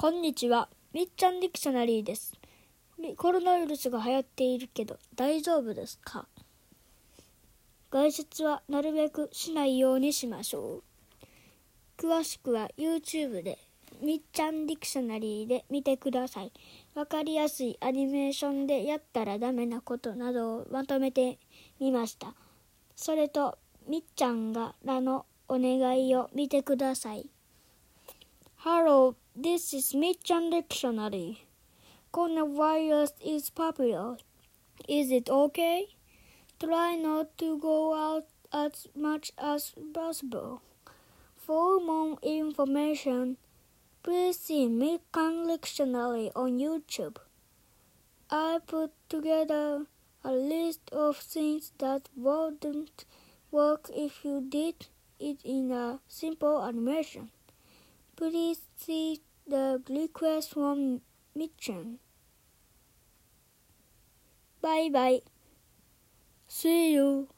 こんにちは。みっちゃんディクショナリーです。コロナウイルスが流行っているけど大丈夫ですか？外出はなるべくしないようにしましょう。詳しくは YouTube でみっちゃんディクショナリーで見てください。わかりやすいアニメーションでやったらダメなことなどをまとめてみました。それとみっちゃんがらのお願いを見てください。Hello, this is Mitchan Dictionary. Coronavirus is popular. Is it okay? Try not to go out as much as possible. For more information, please see Mitchan Dictionary on YouTube. I put together a list of things that wouldn't work if you did it in a simple animation. Please see the request from Mitchan. Bye bye. See you.